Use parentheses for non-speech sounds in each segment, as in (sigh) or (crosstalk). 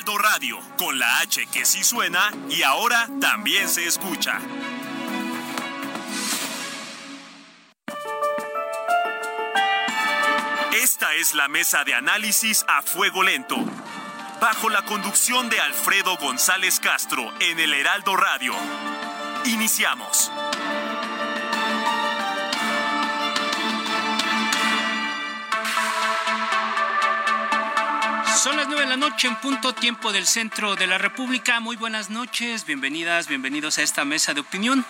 Heraldo Radio, con la H que sí suena y ahora también se escucha. Esta es la mesa de análisis a fuego lento, bajo la conducción de Alfredo González Castro en el Heraldo Radio. Iniciamos. Son las nueve de la noche en punto tiempo del centro de la República. Muy buenas noches, bienvenidas, bienvenidos a esta mesa de opinión.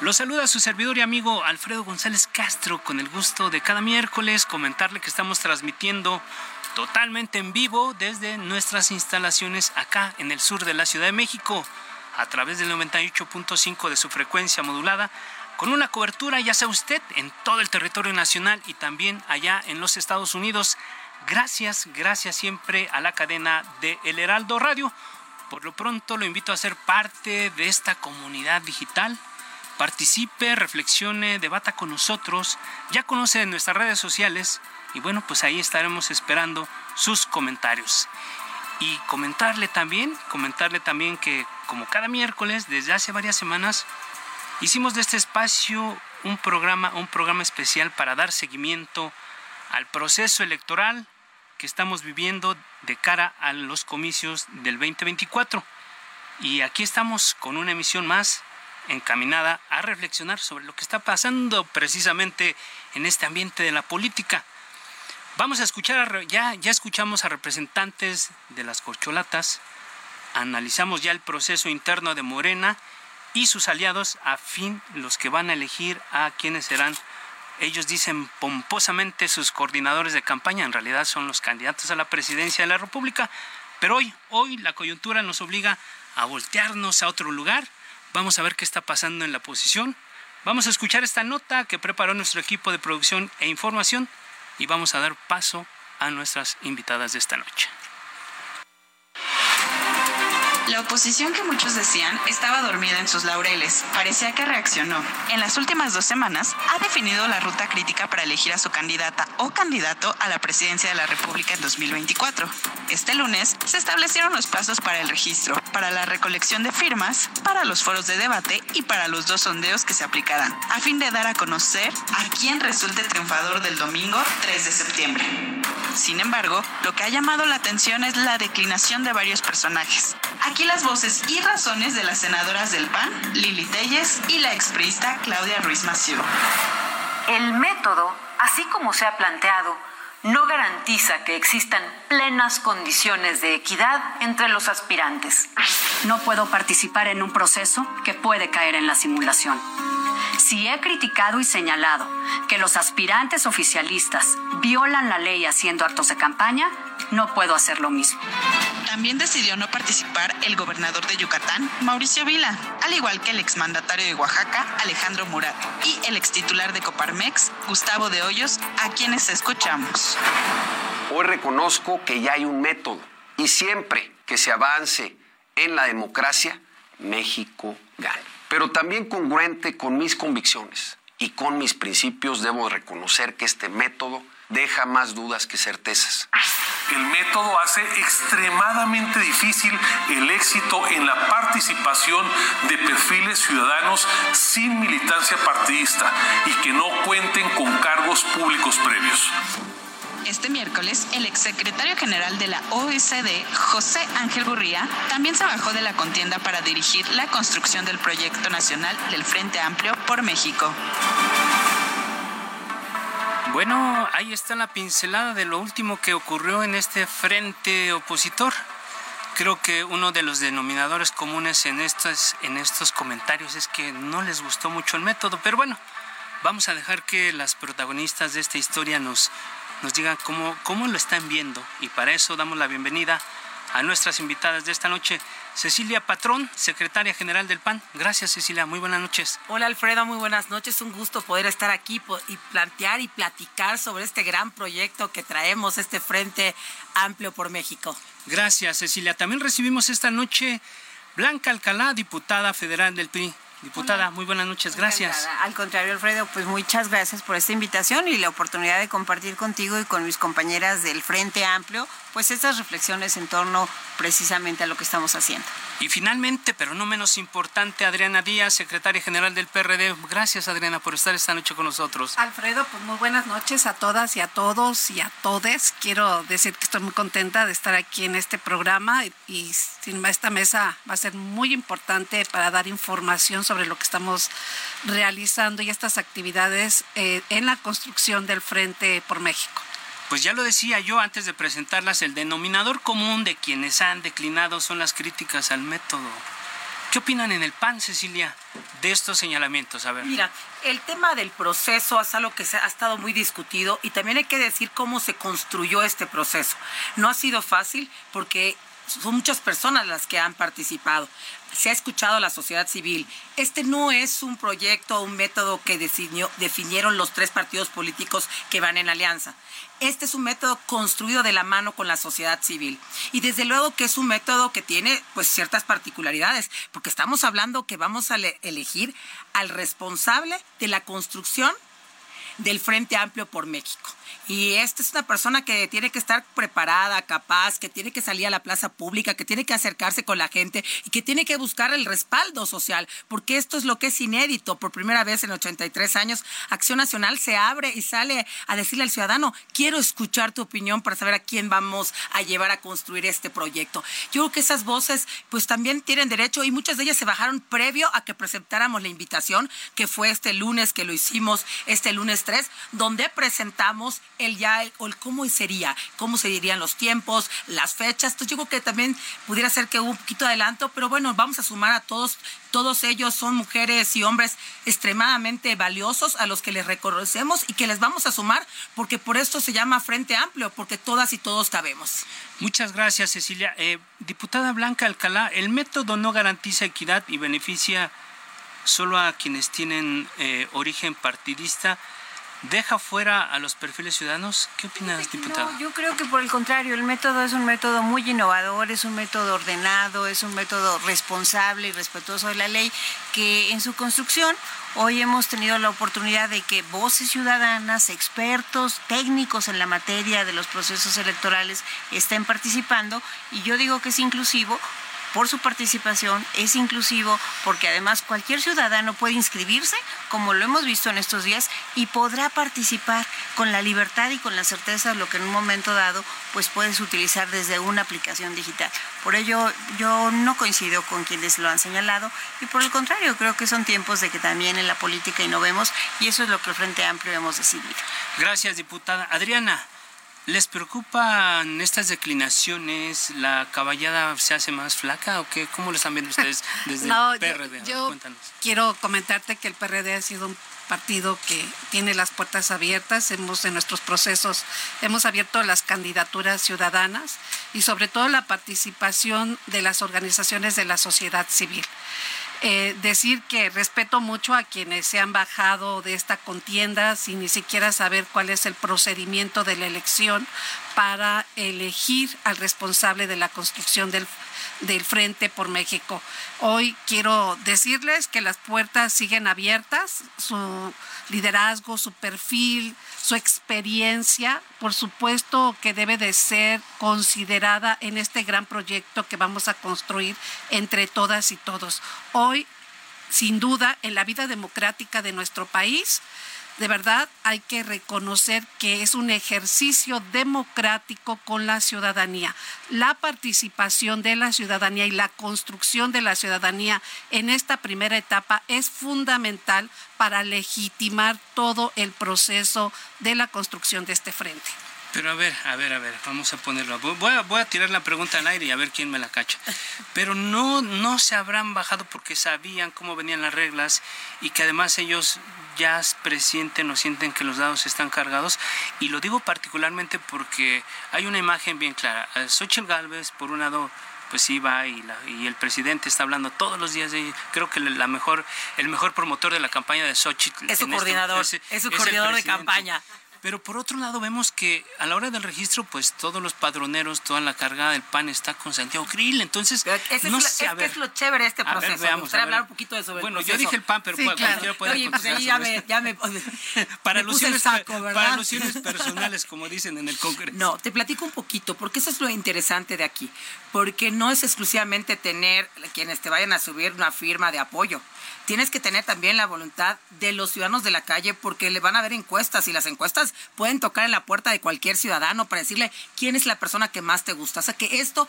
Los saluda su servidor y amigo Alfredo González Castro con el gusto de cada miércoles comentarle que estamos transmitiendo totalmente en vivo desde nuestras instalaciones acá en el sur de la Ciudad de México a través del 98.5 de su frecuencia modulada con una cobertura, ya sea usted, en todo el territorio nacional y también allá en los Estados Unidos Gracias, gracias siempre a la cadena de El Heraldo Radio. Por lo pronto lo invito a ser parte de esta comunidad digital. Participe, reflexione, debata con nosotros. Ya conoce nuestras redes sociales y bueno, pues ahí estaremos esperando sus comentarios. Y comentarle también, comentarle también que como cada miércoles desde hace varias semanas hicimos de este espacio un programa, un programa especial para dar seguimiento al proceso electoral estamos viviendo de cara a los comicios del 2024. Y aquí estamos con una emisión más encaminada a reflexionar sobre lo que está pasando precisamente en este ambiente de la política. Vamos a escuchar, ya, ya escuchamos a representantes de las corcholatas, analizamos ya el proceso interno de Morena y sus aliados a fin los que van a elegir a quienes serán ellos dicen pomposamente sus coordinadores de campaña, en realidad son los candidatos a la presidencia de la República, pero hoy, hoy la coyuntura nos obliga a voltearnos a otro lugar. Vamos a ver qué está pasando en la posición. Vamos a escuchar esta nota que preparó nuestro equipo de producción e información y vamos a dar paso a nuestras invitadas de esta noche. La oposición que muchos decían estaba dormida en sus laureles. Parecía que reaccionó. En las últimas dos semanas ha definido la ruta crítica para elegir a su candidata o candidato a la presidencia de la República en 2024. Este lunes se establecieron los plazos para el registro, para la recolección de firmas, para los foros de debate y para los dos sondeos que se aplicarán, a fin de dar a conocer a quién resulte triunfador del domingo 3 de septiembre. Sin embargo, lo que ha llamado la atención es la declinación de varios personajes. Aquí las voces y razones de las senadoras del PAN, Lili Telles, y la exprista Claudia Ruiz Massieu. El método, así como se ha planteado, no garantiza que existan plenas condiciones de equidad entre los aspirantes. No puedo participar en un proceso que puede caer en la simulación. Si he criticado y señalado que los aspirantes oficialistas violan la ley haciendo actos de campaña, no puedo hacer lo mismo. También decidió no participar el gobernador de Yucatán, Mauricio Vila, al igual que el exmandatario de Oaxaca, Alejandro Murat, y el extitular de Coparmex, Gustavo de Hoyos, a quienes escuchamos. Hoy reconozco que ya hay un método y siempre que se avance en la democracia, México gana. Pero también congruente con mis convicciones y con mis principios, debo reconocer que este método deja más dudas que certezas. El método hace extremadamente difícil el éxito en la participación de perfiles ciudadanos sin militancia partidista y que no cuenten con cargos públicos previos. Este miércoles, el exsecretario general de la OECD, José Ángel Gurría, también se bajó de la contienda para dirigir la construcción del proyecto nacional del Frente Amplio por México. Bueno, ahí está la pincelada de lo último que ocurrió en este frente opositor. Creo que uno de los denominadores comunes en estos, en estos comentarios es que no les gustó mucho el método, pero bueno, vamos a dejar que las protagonistas de esta historia nos, nos diga cómo, cómo lo están viendo. Y para eso damos la bienvenida a nuestras invitadas de esta noche. Cecilia Patrón, secretaria general del PAN. Gracias, Cecilia. Muy buenas noches. Hola, Alfredo. Muy buenas noches. Un gusto poder estar aquí y plantear y platicar sobre este gran proyecto que traemos, este Frente Amplio por México. Gracias, Cecilia. También recibimos esta noche Blanca Alcalá, diputada federal del PRI. Diputada, muy buenas noches, gracias. Al contrario, Alfredo, pues muchas gracias por esta invitación y la oportunidad de compartir contigo y con mis compañeras del Frente Amplio pues estas reflexiones en torno precisamente a lo que estamos haciendo. Y finalmente, pero no menos importante, Adriana Díaz, secretaria general del PRD. Gracias, Adriana, por estar esta noche con nosotros. Alfredo, pues muy buenas noches a todas y a todos y a todes. Quiero decir que estoy muy contenta de estar aquí en este programa y, sin esta mesa va a ser muy importante para dar información sobre lo que estamos realizando y estas actividades eh, en la construcción del Frente por México. Pues ya lo decía yo antes de presentarlas, el denominador común de quienes han declinado son las críticas al método. ¿Qué opinan en el PAN, Cecilia, de estos señalamientos? A ver. Mira, el tema del proceso es algo que ha estado muy discutido y también hay que decir cómo se construyó este proceso. No ha sido fácil porque son muchas personas las que han participado. Se ha escuchado a la sociedad civil. Este no es un proyecto o un método que definieron los tres partidos políticos que van en alianza. Este es un método construido de la mano con la sociedad civil. Y desde luego que es un método que tiene pues ciertas particularidades, porque estamos hablando que vamos a elegir al responsable de la construcción del Frente Amplio por México. Y esta es una persona que tiene que estar preparada, capaz, que tiene que salir a la plaza pública, que tiene que acercarse con la gente y que tiene que buscar el respaldo social, porque esto es lo que es inédito. Por primera vez en 83 años, Acción Nacional se abre y sale a decirle al ciudadano, quiero escuchar tu opinión para saber a quién vamos a llevar a construir este proyecto. Yo creo que esas voces pues también tienen derecho y muchas de ellas se bajaron previo a que presentáramos la invitación, que fue este lunes que lo hicimos, este lunes 3, donde presentamos el ya, el, cómo sería, cómo se dirían los tiempos, las fechas. Entonces yo que también pudiera ser que hubo un poquito de adelanto, pero bueno, vamos a sumar a todos. Todos ellos son mujeres y hombres extremadamente valiosos a los que les reconocemos y que les vamos a sumar porque por esto se llama Frente Amplio, porque todas y todos cabemos. Muchas gracias, Cecilia. Eh, diputada Blanca Alcalá, el método no garantiza equidad y beneficia solo a quienes tienen eh, origen partidista deja fuera a los perfiles ciudadanos? ¿Qué opinas, diputada? yo creo que por el contrario, el método es un método muy innovador, es un método ordenado, es un método responsable y respetuoso de la ley, que en su construcción hoy hemos tenido la oportunidad de que voces ciudadanas, expertos, técnicos en la materia de los procesos electorales estén participando y yo digo que es inclusivo por su participación, es inclusivo porque además cualquier ciudadano puede inscribirse, como lo hemos visto en estos días, y podrá participar con la libertad y con la certeza de lo que en un momento dado pues puedes utilizar desde una aplicación digital. Por ello yo no coincido con quienes lo han señalado y por el contrario creo que son tiempos de que también en la política innovemos y eso es lo que el Frente Amplio hemos decidido. Gracias, diputada. Adriana. ¿Les preocupan estas declinaciones? ¿La caballada se hace más flaca o qué? ¿Cómo lo están viendo ustedes (laughs) desde el PRD? Yo, quiero comentarte que el PRD ha sido un partido que tiene las puertas abiertas. Hemos en nuestros procesos hemos abierto las candidaturas ciudadanas y sobre todo la participación de las organizaciones de la sociedad civil. Eh, decir que respeto mucho a quienes se han bajado de esta contienda sin ni siquiera saber cuál es el procedimiento de la elección para elegir al responsable de la construcción del, del Frente por México. Hoy quiero decirles que las puertas siguen abiertas, su liderazgo, su perfil, su experiencia, por supuesto que debe de ser considerada en este gran proyecto que vamos a construir entre todas y todos. Hoy, sin duda, en la vida democrática de nuestro país, de verdad hay que reconocer que es un ejercicio democrático con la ciudadanía. La participación de la ciudadanía y la construcción de la ciudadanía en esta primera etapa es fundamental para legitimar todo el proceso de la construcción de este frente. Pero a ver, a ver, a ver, vamos a ponerlo. Voy a, voy a tirar la pregunta al aire y a ver quién me la cacha. (laughs) Pero no, no se habrán bajado porque sabían cómo venían las reglas y que además ellos ya presienten o sienten que los dados están cargados. Y lo digo particularmente porque hay una imagen bien clara. Xochitl Galvez, por un lado, pues iba y, y el presidente está hablando todos los días de creo que la mejor el mejor promotor de la campaña de Xochitl es su este coordinador es, su coordinador de campaña pero por otro lado vemos que a la hora del registro, pues todos los padroneros, toda la carga del PAN está con Santiago Krill. Entonces, no es, sé, es, es lo chévere de este proceso. Ver, veamos, hablar un poquito de sobre Bueno, yo dije el PAN, pero sí, claro. puede Oye, pues ahí ya me, ya me, (laughs) para, alusiones, saco, para alusiones personales, como dicen en el Congreso. No, te platico un poquito, porque eso es lo interesante de aquí. Porque no es exclusivamente tener quienes te vayan a subir una firma de apoyo tienes que tener también la voluntad de los ciudadanos de la calle porque le van a ver encuestas y las encuestas pueden tocar en la puerta de cualquier ciudadano para decirle quién es la persona que más te gusta. O sea que esto,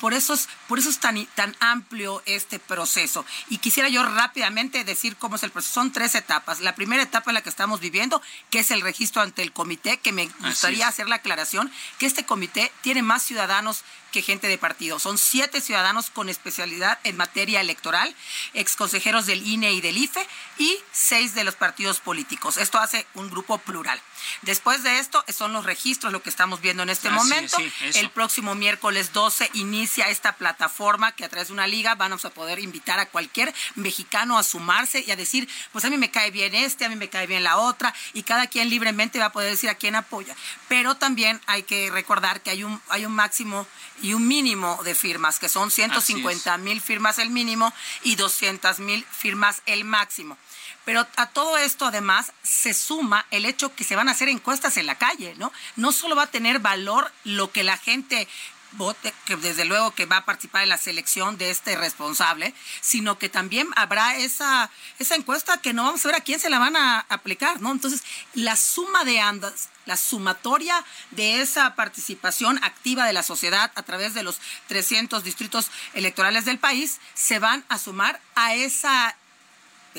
por eso es, por eso es tan, tan amplio este proceso. Y quisiera yo rápidamente decir cómo es el proceso. Son tres etapas. La primera etapa en la que estamos viviendo, que es el registro ante el comité, que me gustaría hacer la aclaración, que este comité tiene más ciudadanos que gente de partido. Son siete ciudadanos con especialidad en materia electoral, ex consejeros del INE y del IFE y seis de los partidos políticos. Esto hace un grupo plural. Después de esto son los registros, lo que estamos viendo en este momento. el próximo miércoles 12 inicia esta plataforma que a través de una liga vamos a poder invitar a cualquier mexicano a sumarse y a decir, pues a mí me cae bien este, a mí me cae bien la otra, y cada quien libremente va a poder decir a quién apoya. Pero también hay que recordar que hay un, hay un máximo y un mínimo de firmas, que son 150 mil firmas el mínimo y 200 mil firmas el máximo. Pero a todo esto además se suma el hecho que se van a hacer encuestas en la calle, ¿no? No solo va a tener valor lo que la gente vote, que desde luego que va a participar en la selección de este responsable, sino que también habrá esa, esa encuesta que no vamos a ver a quién se la van a aplicar, ¿no? Entonces, la suma de ambas, la sumatoria de esa participación activa de la sociedad a través de los 300 distritos electorales del país, se van a sumar a esa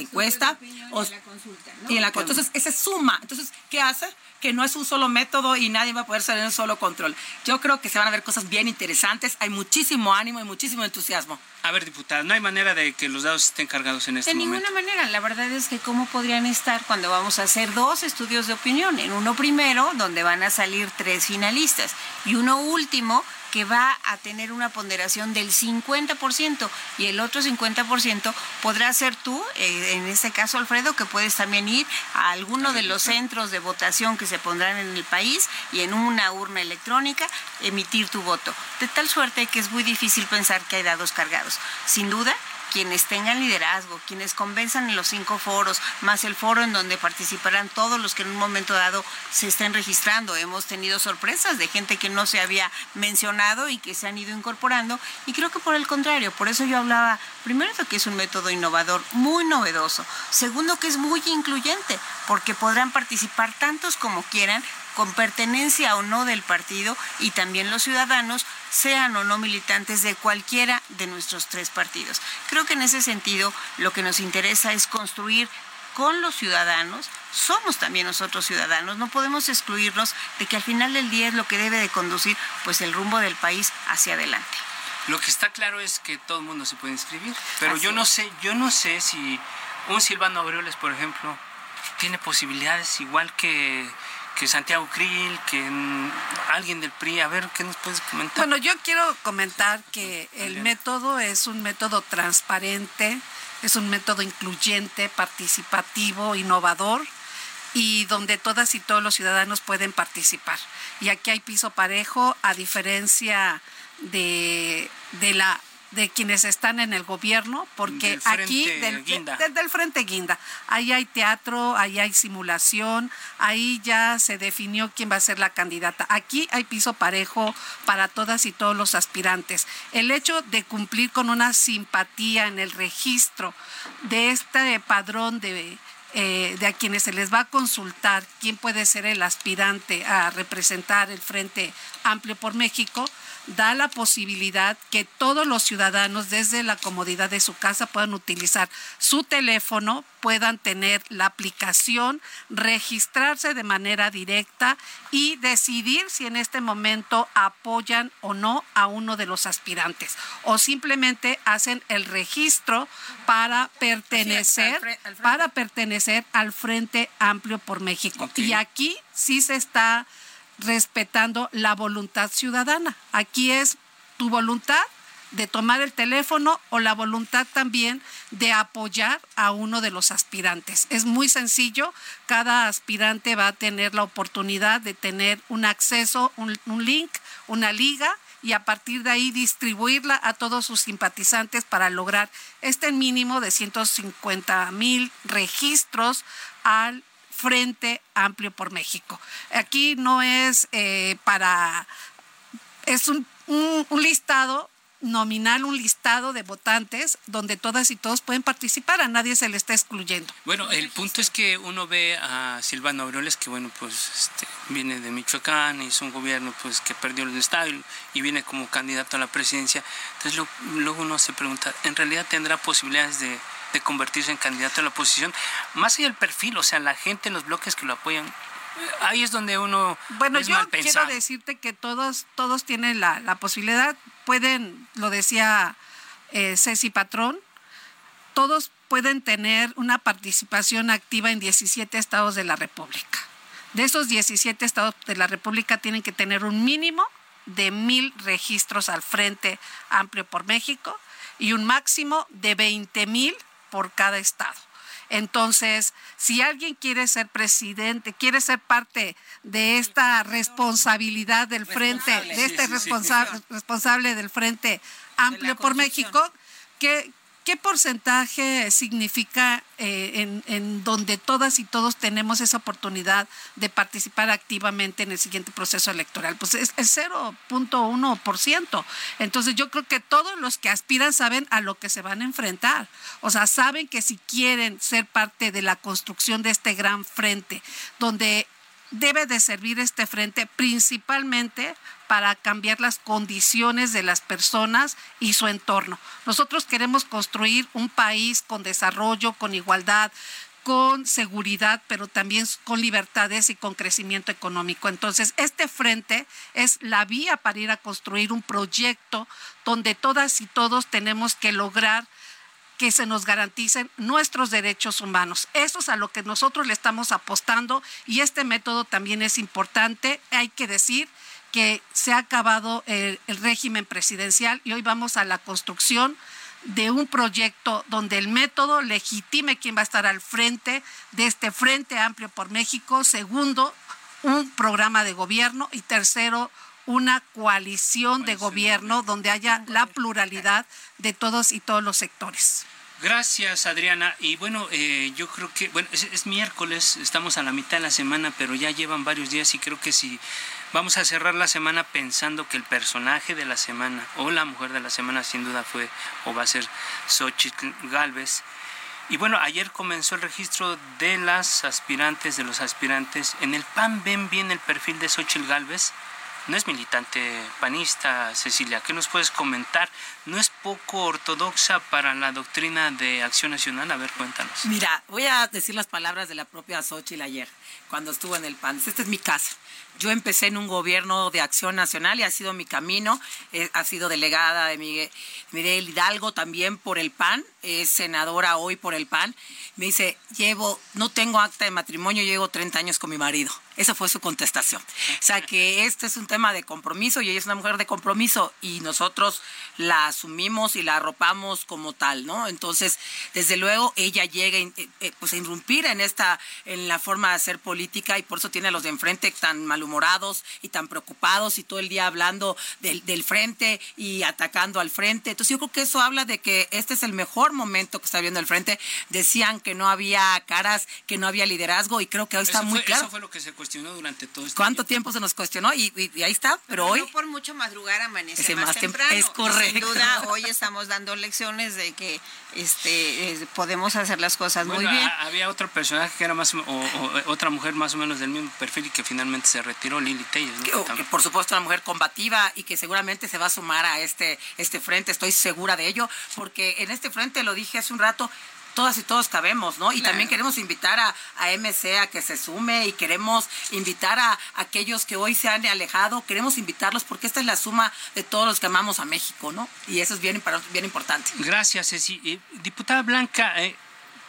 encuesta y, en la Entonces, esa suma. Entonces, ¿qué hace? Que no es un solo método y nadie va a poder salir en un solo control. Yo creo que se van a ver cosas bien interesantes. Hay muchísimo ánimo y muchísimo entusiasmo. A ver, diputada, no hay manera de que los dados estén cargados en este momento. De ninguna manera. La verdad es que cómo podrían estar cuando vamos a hacer dos estudios de opinión. En uno primero, donde van a salir tres finalistas, y uno último, que va a tener una ponderación del 50% y el otro 50% podrá ser tú, eh, en este caso Alfredo, que puedes también ir a alguno de los centros de votación que se pondrán en el país y en una urna electrónica emitir tu voto. De tal suerte que es muy difícil pensar que hay dados cargados. Sin duda, quienes tengan liderazgo, quienes convenzan en los cinco foros, más el foro en donde participarán todos los que en un momento dado se estén registrando. Hemos tenido sorpresas de gente que no se había mencionado y que se han ido incorporando y creo que por el contrario, por eso yo hablaba primero de que es un método innovador, muy novedoso, segundo que es muy incluyente, porque podrán participar tantos como quieran con pertenencia o no del partido y también los ciudadanos sean o no militantes de cualquiera de nuestros tres partidos. Creo que en ese sentido lo que nos interesa es construir con los ciudadanos, somos también nosotros ciudadanos, no podemos excluirnos de que al final del día es lo que debe de conducir pues el rumbo del país hacia adelante. Lo que está claro es que todo el mundo se puede inscribir, pero yo no sé, yo no sé si un Silvano Aureoles, por ejemplo, tiene posibilidades igual que que Santiago Krill, que alguien del PRI. A ver, ¿qué nos puedes comentar? Bueno, yo quiero comentar que el método es un método transparente, es un método incluyente, participativo, innovador y donde todas y todos los ciudadanos pueden participar. Y aquí hay piso parejo, a diferencia de, de la de quienes están en el gobierno, porque aquí desde el Frente Guinda, ahí hay teatro, ahí hay simulación, ahí ya se definió quién va a ser la candidata. Aquí hay piso parejo para todas y todos los aspirantes. El hecho de cumplir con una simpatía en el registro de este padrón de eh, de a quienes se les va a consultar quién puede ser el aspirante a representar el Frente Amplio por México, da la posibilidad que todos los ciudadanos desde la comodidad de su casa puedan utilizar su teléfono puedan tener la aplicación, registrarse de manera directa y decidir si en este momento apoyan o no a uno de los aspirantes. O simplemente hacen el registro para pertenecer para pertenecer al Frente Amplio por México. Y aquí sí se está respetando la voluntad ciudadana. Aquí es tu voluntad de tomar el teléfono o la voluntad también de apoyar a uno de los aspirantes. Es muy sencillo, cada aspirante va a tener la oportunidad de tener un acceso, un, link, una liga y a partir de ahí distribuirla a todos sus simpatizantes para lograr este mínimo de 150 mil registros al Frente Amplio por México. Aquí no es eh, para, es un, un listado nominal un listado de votantes donde todas y todos pueden participar, a nadie se le está excluyendo. Bueno, el punto es que uno ve a Silvano Aureoles, que bueno, pues este, viene de Michoacán, es un gobierno pues que perdió el Estado y, viene como candidato a la presidencia. Entonces luego uno se pregunta, ¿en realidad tendrá posibilidades de, de convertirse en candidato a la oposición? Más allá del perfil, o sea, la gente, los bloques que lo apoyan, ahí es donde uno bueno yo quiero decirte que todos todos tienen la, la posibilidad pueden lo decía eh, Ceci Patrón todos pueden tener una participación activa en 17 estados de la República de esos 17 estados de la República tienen que tener un mínimo de mil registros al Frente Amplio por México y un máximo de 20 mil por cada estado. Entonces, si alguien quiere ser presidente, quiere ser parte de esta responsabilidad del frente, de este responsable del Frente Amplio por México, que ¿Qué porcentaje significa eh, en, donde todas y todos tenemos esa oportunidad de participar activamente en el siguiente proceso electoral? Pues es el 0.1%. Entonces yo creo que todos los que aspiran saben a lo que se van a enfrentar. O sea, saben que si quieren ser parte de la construcción de este gran frente, donde debe de servir este frente principalmente para cambiar las condiciones de las personas y su entorno. Nosotros queremos construir un país con desarrollo, con igualdad, con seguridad, pero también con libertades y con crecimiento económico. Entonces, este frente es la vía para ir a construir un proyecto donde todas y todos tenemos que lograr que se nos garanticen nuestros derechos humanos. Eso es a lo que nosotros le estamos apostando y este método también es importante. Hay que decir que se ha acabado el, régimen presidencial y hoy vamos a la construcción de un proyecto donde el método legitime quién va a estar al frente de este Frente Amplio por México. Segundo, un programa de gobierno y tercero, una coalición de gobierno donde haya la pluralidad de todos y todos los sectores. Gracias, Adriana. Y bueno, eh, yo creo que, bueno, es, miércoles, estamos a la mitad de la semana, pero ya llevan varios días y creo que si vamos a cerrar la semana pensando que el personaje de la semana o la mujer de la semana sin duda fue o va a ser Xochitl Galvez. Y bueno, ayer comenzó el registro de las aspirantes, de los aspirantes. En el PAN ven bien el perfil de Xochitl Galvez no es militante panista, Cecilia. ¿Qué nos puedes comentar? ¿No es poco ortodoxa para la doctrina de Acción Nacional? A ver, cuéntanos. Mira, voy a decir las palabras de la propia Xochitl ayer, cuando estuvo en el PAN. Esta es mi casa. Yo empecé en un gobierno de acción nacional y ha sido mi camino. Eh, ha sido delegada de Miguel, Miguel Hidalgo también por el PAN, es senadora hoy por el PAN. Me dice, llevo, no tengo acta de matrimonio, llevo 30 años con mi marido. Esa fue su contestación. O sea que este es un tema de compromiso y ella es una mujer de compromiso y nosotros la asumimos y la arropamos como tal, ¿no? Entonces, desde luego ella llega eh, eh, pues, a irrumpir en esta, en la forma de hacer política y por eso tiene a los de enfrente tan malhumorados y tan preocupados y todo el día hablando del, del frente y atacando al frente. Entonces yo creo que eso habla de que este es el mejor momento que está viendo el frente. Decían que no había caras, que no había liderazgo y creo que hoy está muy claro. Eso fue lo que se cuestionó durante todo este ¿Cuánto tiempo, se nos cuestionó? Y, ahí está, pero, hoy... No por mucho madrugar amanece más, temprano. Es correcto. Sin duda, hoy estamos dando lecciones de que este eh, podemos hacer las cosas muy bien. Había otro personaje que era más o, otra mujer más o menos del mismo perfil y que finalmente se retiró, Lili Taylor. por supuesto, una mujer combativa y que seguramente se va a sumar a este, este frente, estoy segura de ello, porque en este frente, lo dije hace un rato, todas y todos cabemos, ¿no? Y también queremos invitar a, a, MC a que se sume y queremos invitar a, aquellos que hoy se han alejado, queremos invitarlos porque esta es la suma de todos los que amamos a México, ¿no? Y eso es bien, bien importante. Gracias, Ceci. Eh, diputada Blanca, eh,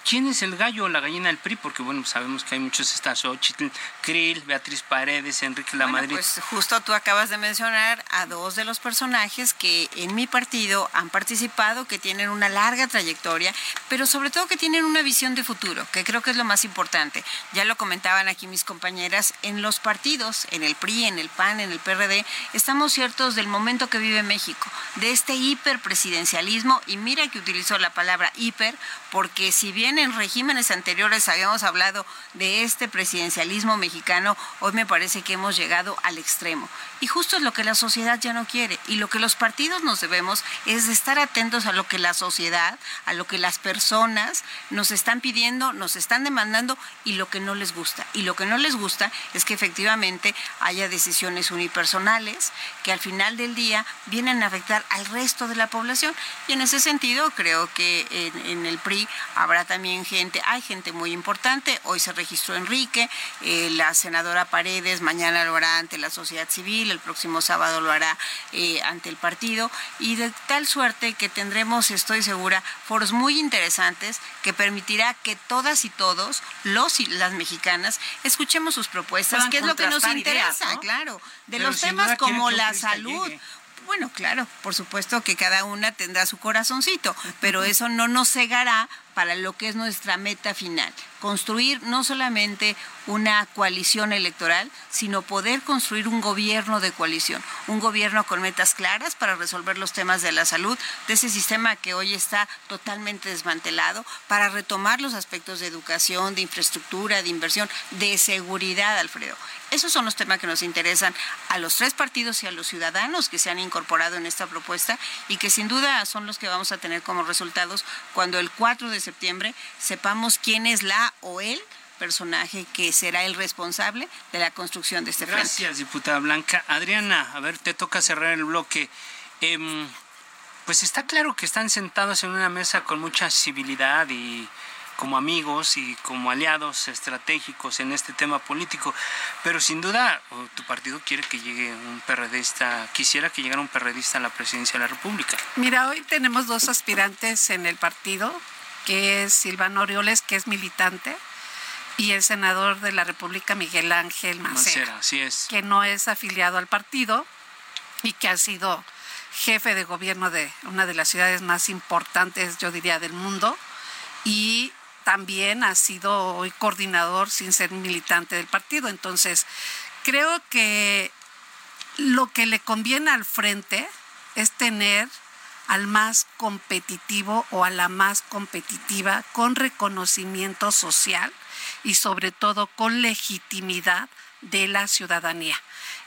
¿Quién es el gallo o la gallina del PRI? Porque bueno, sabemos que hay muchos, está Xochitl, Krill, Beatriz Paredes, Enrique Lamadrid. Bueno, pues justo tú acabas de mencionar a dos de los personajes que en mi partido han participado, que tienen una larga trayectoria, pero sobre todo que tienen una visión de futuro, que creo que es lo más importante. Ya lo comentaban aquí mis compañeras, en los partidos, en el PRI, en el PAN, en el PRD, estamos ciertos del momento que vive México, de este hiperpresidencialismo, y mira que utilizo la palabra hiper, porque si bien en regímenes anteriores habíamos hablado de este presidencialismo mexicano, hoy me parece que hemos llegado al extremo. Y justo es lo que la sociedad ya no quiere. Y lo que los partidos nos debemos es de estar atentos a lo que la sociedad, a lo que las personas nos están pidiendo, nos están demandando y lo que no les gusta. Y lo que no les gusta es que efectivamente haya decisiones unipersonales que al final del día vienen a afectar al resto de la población. Y en ese sentido creo que en, en el PRI habrá también gente, hay gente muy importante, hoy se registró Enrique, eh, la senadora Paredes mañana lo hará ante la sociedad civil, el próximo sábado lo hará eh, ante el partido. Y de tal suerte que tendremos, estoy segura, foros muy interesantes que permitirá que todas y todos, los y las mexicanas, escuchemos sus propuestas, que es lo que nos interesa, claro, de los temas como la salud. Bueno, claro, por supuesto que cada una tendrá su corazoncito, pero eso no nos cegará para lo que es nuestra meta final, construir no solamente una coalición electoral, sino poder construir un gobierno de coalición, un gobierno con metas claras para resolver los temas de la salud, de ese sistema que hoy está totalmente desmantelado, para retomar los aspectos de educación, de infraestructura, de inversión, de seguridad, Alfredo. Esos son los temas que nos interesan a los tres partidos y a los ciudadanos que se han incorporado en esta propuesta y que sin duda son los que vamos a tener como resultados cuando el 4 de septiembre sepamos quién es la o el personaje que será el responsable de la construcción de este frente. Gracias, diputada Blanca. Adriana, a ver, te toca cerrar el bloque. Em, pues está claro que están sentados en una mesa con mucha civilidad y como amigos y como aliados estratégicos en este tema político, pero sin duda tu partido quiere que llegue un perredista, quisiera que llegara un perredista a la presidencia de la República. Mira, hoy tenemos dos aspirantes en el partido, que es Silvano Orioles, que es militante, y el senador de la República, Miguel Ángel Mancera, es. que no es afiliado al partido y que ha sido jefe de gobierno de una de las ciudades más importantes, yo diría, del mundo, y también ha sido hoy coordinador sin ser militante del partido. Entonces, creo que lo que le conviene al frente es tener al más competitivo o a la más competitiva con reconocimiento social y sobre todo con legitimidad de la ciudadanía.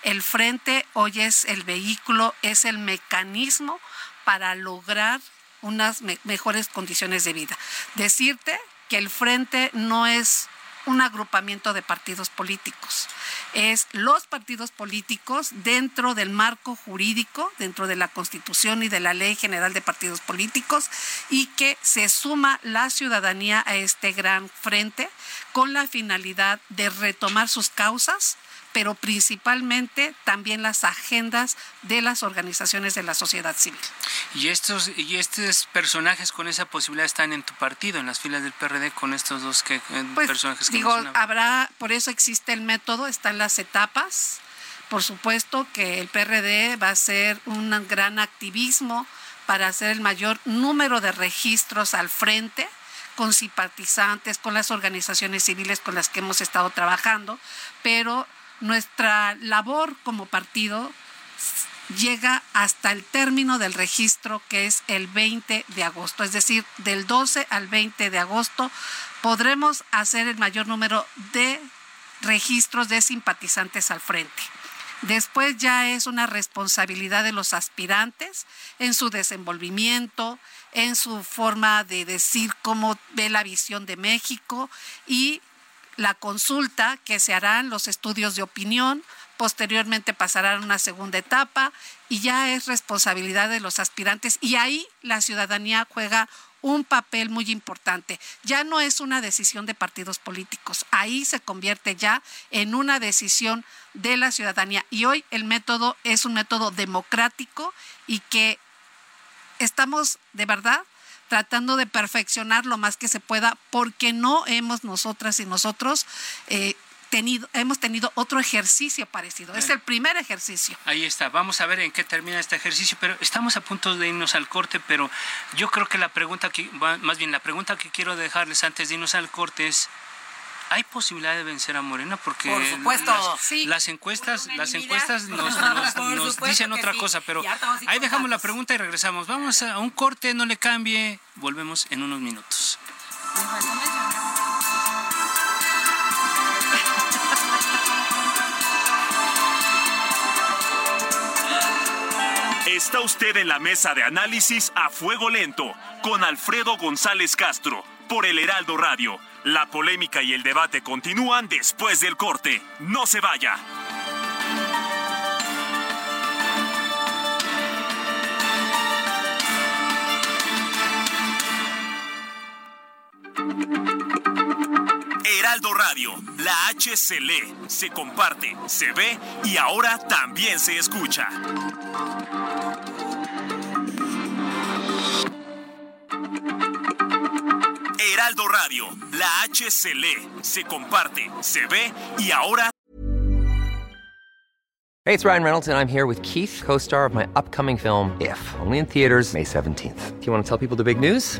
El frente hoy es el vehículo, es el mecanismo para lograr unas mejores condiciones de vida. Decirte que el frente no es un agrupamiento de partidos políticos. Es los partidos políticos dentro del marco jurídico, dentro de la Constitución y de la Ley General de Partidos Políticos, y que se suma la ciudadanía a este gran frente con la finalidad de retomar sus causas, pero principalmente también las agendas de las organizaciones de la sociedad civil. Y estos y estos personajes con esa posibilidad están en tu partido, en las filas del PRD con estos dos que, eh, pues, personajes que digo, habrá, por eso existe el método, están las etapas. Por supuesto que el PRD va a ser un gran activismo para hacer el mayor número de registros al frente con simpatizantes, con las organizaciones civiles con las que hemos estado trabajando, pero nuestra labor como partido llega hasta el término del registro que es el 20 de agosto, es decir, del 12 al 20 de agosto podremos hacer el mayor número de registros de simpatizantes al frente. Después ya es una responsabilidad de los aspirantes en su desenvolvimiento, en su forma de decir cómo ve la visión de México y la consulta que se harán los estudios de opinión, posteriormente pasarán a una segunda etapa y ya es responsabilidad de los aspirantes y ahí la ciudadanía juega un papel muy importante. Ya no es una decisión de partidos políticos, ahí se convierte ya en una decisión de la ciudadanía. Y hoy el método es un método democrático y que estamos de verdad tratando de perfeccionar lo más que se pueda porque no hemos nosotras y nosotros eh, tenido, hemos tenido otro ejercicio parecido. Es el primer ejercicio. Ahí está. Vamos a ver en qué termina este ejercicio, pero estamos a punto de irnos al corte, pero yo creo que la pregunta que, más bien la pregunta que quiero dejarles antes de irnos al corte es ¿Hay posibilidad de vencer a Morena? Porque Por supuesto. las, Sí. las encuestas, las encuestas nos, (laughs) dicen otra sí. cosa, pero ahí dejamos la pregunta y regresamos. Vamos a un corte, no le cambie. Volvemos en unos minutos. Está usted en la mesa de análisis a fuego lento con Alfredo González Castro por el Heraldo Radio. La polémica y el debate continúan después del corte. No se vaya. Heraldo Radio, la H se lee, se comparte, se ve y ahora también se escucha. Heraldo Radio, la H se lee, se comparte, se ve y ahora Hey, it's Ryan Reynolds, and I'm here with Keith, co star of my upcoming film, If, only in theaters, May 17th. Do you want to tell people the big news?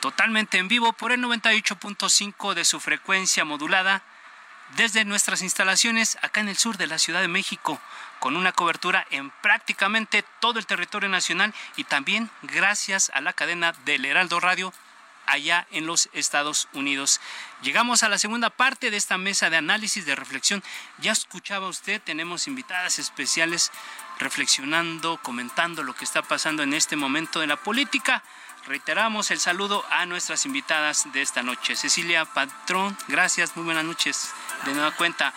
totalmente en vivo por el 98.5 de su frecuencia modulada desde nuestras instalaciones acá en el sur de la Ciudad de México, con una cobertura en prácticamente todo el territorio nacional y también gracias a la cadena del Heraldo Radio allá en los Estados Unidos. Llegamos a la segunda parte de esta mesa de análisis, de reflexión. Ya escuchaba usted, tenemos invitadas especiales reflexionando, comentando lo que está pasando en este momento de la política. Reiteramos el saludo a nuestras invitadas de esta noche. Cecilia Patrón, gracias, muy buenas noches. De nueva cuenta.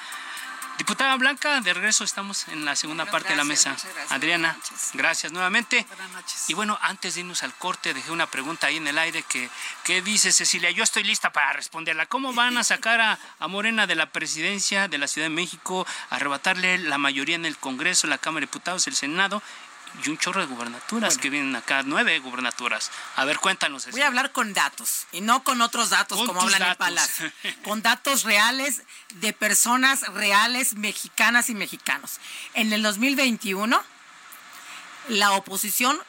Diputada Blanca, de regreso estamos en la segunda parte de la mesa. gracias, Adriana, gracias nuevamente. Buenas noches. Y bueno, antes de irnos al corte, dejé una pregunta ahí en el aire que, que dice Cecilia, yo estoy lista para responderla. ¿Cómo van a sacar a, a Morena de la presidencia de la Ciudad de México, arrebatarle la mayoría en el Congreso, la Cámara de Diputados, el Senado y un chorro de gubernaturas que vienen acá, nueve gubernaturas? A ver, cuéntanos. Voy Cecilia. a hablar con datos y no con otros datos Con como hablan en datos. Palacio. (laughs) Con datos reales de personas reales mexicanas y mexicanos. En el 2021, la oposición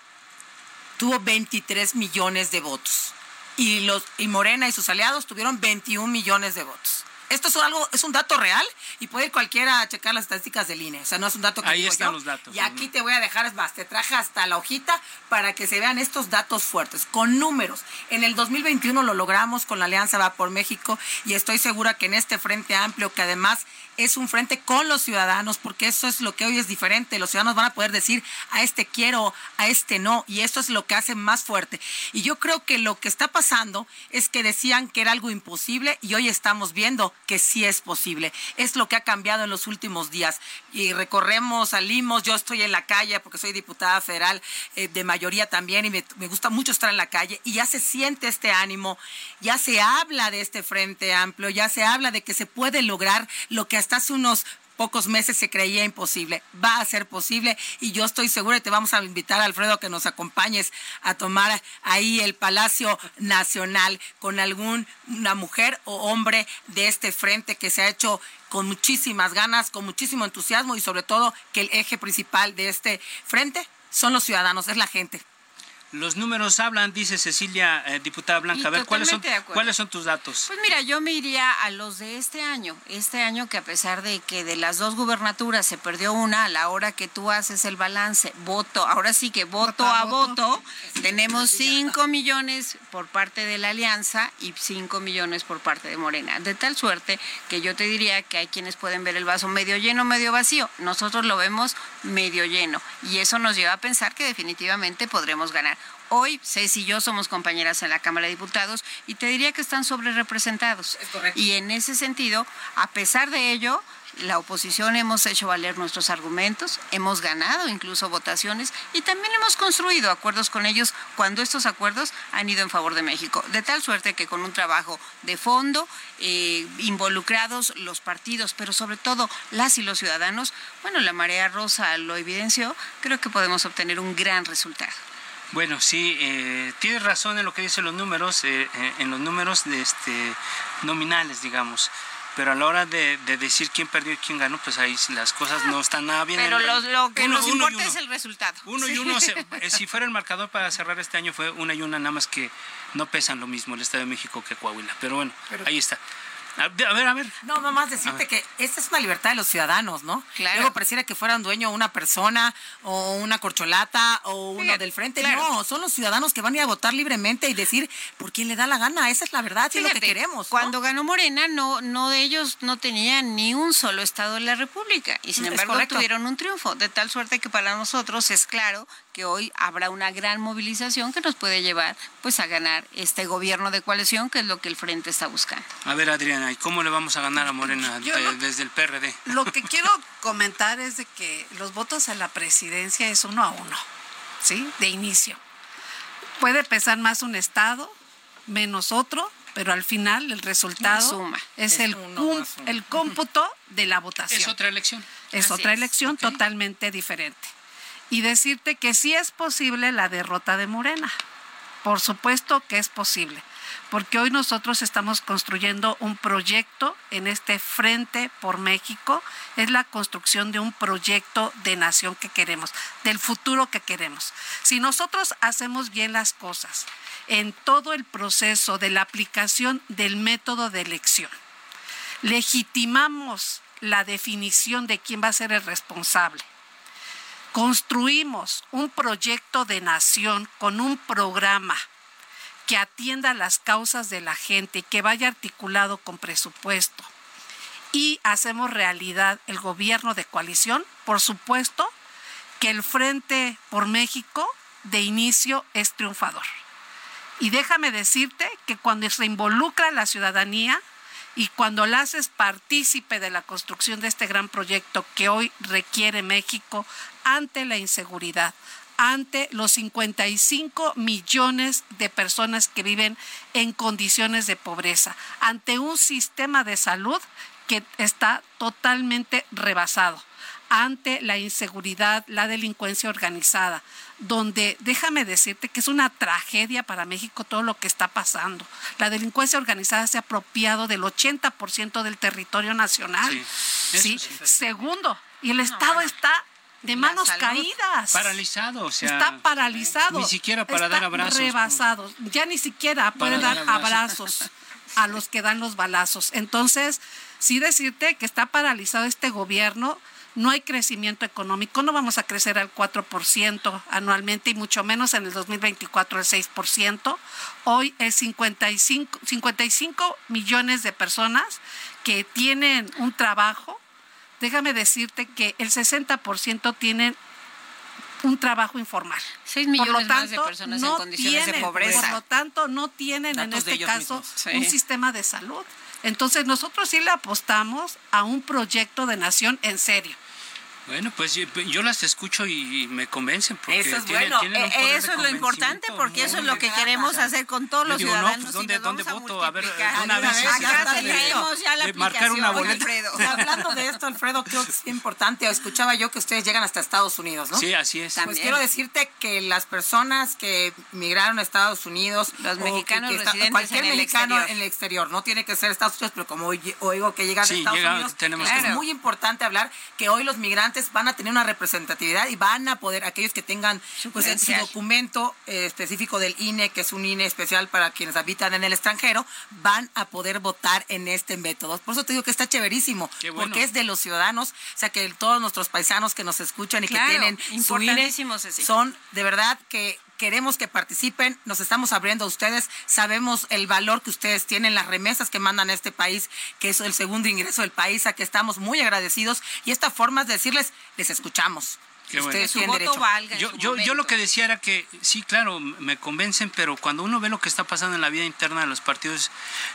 tuvo 23 millones de votos y, los, y Morena y sus aliados tuvieron 21 millones de votos. Esto es algo, es un dato real y puede ir cualquiera a checar las estadísticas del INE. O sea, no es un dato que Ahí digo están yo. los datos. Y aquí te voy a dejar, es más, te traje hasta la hojita para que se vean estos datos fuertes, con números. En el 2021 lo logramos con la Alianza Va por México y estoy segura que en este Frente Amplio, que además es un frente con los ciudadanos, porque eso es lo que hoy es diferente. Los ciudadanos van a poder decir a este quiero, a este no, y esto es lo que hace más fuerte. Y yo creo que lo que está pasando es que decían que era algo imposible y hoy estamos viendo que sí es posible. Es lo que ha cambiado en los últimos días. Y recorremos, salimos, yo estoy en la calle porque soy diputada federal eh, de mayoría también y me, me gusta mucho estar en la calle y ya se siente este ánimo, ya se habla de este frente amplio, ya se habla de que se puede lograr lo que hasta hace unos pocos meses se creía imposible. Va a ser posible y yo estoy segura y te vamos a invitar, Alfredo, que nos acompañes a tomar ahí el Palacio Nacional con alguna mujer o hombre de este frente que se ha hecho con muchísimas ganas, con muchísimo entusiasmo y sobre todo que el eje principal de este frente son los ciudadanos, es la gente. Los números hablan, dice Cecilia, eh, diputada Blanca. a ver, ¿cuáles son, ¿cuáles son tus datos? Pues mira, yo me iría a los de este año. Este año que a pesar de que de las dos gubernaturas se perdió una, a la hora que tú haces el balance, voto, ahora sí que voto, a voto, tenemos 5 millones por parte de la Alianza y 5 millones por parte de Morena. De tal suerte que yo te diría que hay quienes pueden ver el vaso medio lleno, medio vacío. Nosotros lo vemos medio lleno. Y eso nos lleva a pensar que definitivamente podremos ganar. Hoy Ceci y yo somos compañeras en la Cámara de Diputados y te diría que están sobre representados. Y en ese sentido, a pesar de ello, la oposición hemos hecho valer nuestros argumentos, hemos ganado incluso votaciones y también hemos construido acuerdos con ellos cuando estos acuerdos han ido en favor de México. De tal suerte que con un trabajo de fondo, eh, involucrados los partidos, pero sobre todo las y los ciudadanos, bueno, la marea rosa lo evidenció, creo que podemos obtener un gran resultado. Bueno, sí, eh, tienes razón en lo que dicen los números, eh, eh, en los números de este, nominales, digamos. Pero a la hora de, decir quién perdió y quién ganó, pues ahí las cosas no están nada bien. Pero lo que nos importa es el resultado. Uno y uno, (laughs) si fuera el marcador para cerrar este año fue una y una, nada más que no pesan lo mismo el Estado de México que Coahuila. Pero bueno, ahí está. A ver, a ver. No, nomás decirte que esta es una libertad de los ciudadanos, ¿no? Claro. Luego pareciera que fuera un dueño una persona o una corcholata o uno del frente. No, son los ciudadanos que van a ir a votar libremente y decir por quién le da la gana. Esa es la verdad, es lo que queremos. Cuando ganó Morena, no, no ellos no tenían ni un solo estado en la República y sin embargo tuvieron un triunfo. De tal suerte que para nosotros es claro que hoy habrá una gran movilización que nos puede llevar pues a ganar este gobierno de coalición que es lo que el frente está buscando. A ver, Adriana, ¿y cómo le vamos a ganar a Morena desde el PRD? Lo que (laughs) quiero comentar es de que los votos a la presidencia es uno a uno, ¿sí? De inicio. Puede pesar más un estado, menos otro, pero al final el resultado es, el, el cómputo de la votación. Es otra elección. Es otra elección totalmente diferente y decirte que sí es posible la derrota de Morena. Por supuesto que es posible, porque hoy nosotros estamos construyendo un proyecto en este Frente por México, es la construcción de un proyecto de nación que queremos, del futuro que queremos. Si nosotros hacemos bien las cosas en todo el proceso de la aplicación del método de elección, legitimamos la definición de quién va a ser el responsable, construimos un proyecto de nación con un programa que atienda las causas de la gente, que vaya articulado con presupuesto y hacemos realidad el gobierno de coalición, por supuesto que el Frente por México de inicio es triunfador. Y déjame decirte que cuando se involucra la ciudadanía, y cuando la haces partícipe de la construcción de este gran proyecto que hoy requiere México ante la inseguridad, ante los 55 millones de personas que viven en condiciones de pobreza, ante un sistema de salud que está totalmente rebasado, ante la inseguridad, la delincuencia organizada, donde déjame decirte que es una tragedia para México todo lo que está pasando. La delincuencia organizada se ha apropiado del 80% del territorio nacional. Sí. Segundo, y el Estado está de manos caídas. Paralizado, o sea. Está paralizado. Ni siquiera para dar abrazos. Rebasado. Ya ni siquiera puede dar abrazos a los que dan los balazos. Entonces, sí decirte que está paralizado este gobierno no hay crecimiento económico, no vamos a crecer al 4% anualmente y mucho menos en el 2024 al 6%. Hoy es 55, 55 millones de personas que tienen un trabajo. Déjame decirte que el 60% tienen un trabajo informal. 6 millones más de personas en condiciones de pobreza. Por lo tanto, no tienen en este caso un sistema de salud. Entonces, nosotros sí le apostamos a un proyecto de nación en serio Bueno, pues yo, las escucho y me convencen. Porque eso es bueno. Eh, eso es lo importante porque eso es lo que queremos hacer con todos los ciudadanos. No, pues, ¿dónde, ¿dónde voto? A ver, una vez. Acá tenemos ya la marcar una boleta. hablando de esto, Alfredo, creo que es importante. Escuchaba yo que ustedes llegan hasta Estados Unidos, ¿no? Sí, así es. Pues quiero decirte que las personas que migraron a Estados Unidos, los mexicanos residentes cualquier en el mexicano exterior. en el exterior, no tiene que ser Estados Unidos, pero como oigo que llegan a Estados Unidos, tenemos es muy importante hablar que hoy los migrantes van a tener una representatividad y van a poder, aquellos que tengan pues, su documento eh, específico del INE, que es un INE especial para quienes habitan en el extranjero, van a poder votar en este método. Por eso te digo que está chéverísimo, porque es de los ciudadanos, o sea que todos nuestros paisanos que nos escuchan y que tienen su INE son de verdad que queremos que participen, nos estamos abriendo a ustedes, sabemos el valor que ustedes tienen, las remesas que mandan a este país, que es el segundo ingreso del país, a que estamos muy agradecidos y esta forma es decirles, les escuchamos. Ustedes tienen derecho. yo, yo, yo, lo que decía era que sí, claro, me convencen, pero cuando uno ve lo que está pasando en la vida interna de los partidos,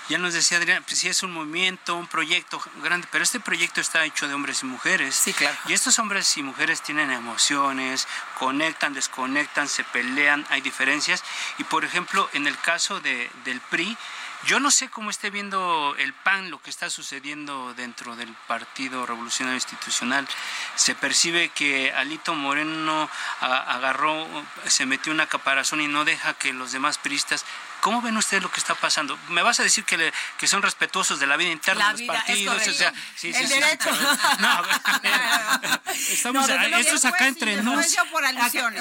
ya nos decía Adrián, pues sí es un movimiento, un proyecto grande, pero este proyecto está hecho de hombres y mujeres. Sí, claro. Y estos hombres y mujeres tienen emociones, conectan, desconectan, se pelean, hay diferencias. Y por ejemplo, en el caso de, del PRI, yo no sé cómo esté viendo el PAN lo que está sucediendo dentro del Partido Revolucionario Institucional. Se percibe que Alito Moreno agarró, se metió una caparazón y no deja que los demás priistas ¿Cómo ven ustedes lo que está pasando? Me vas a decir que, que son respetuosos de la vida interna de los partidos. o sea, sí, el derecho. No, (laughs) estamos, esto es acá entre nos. por.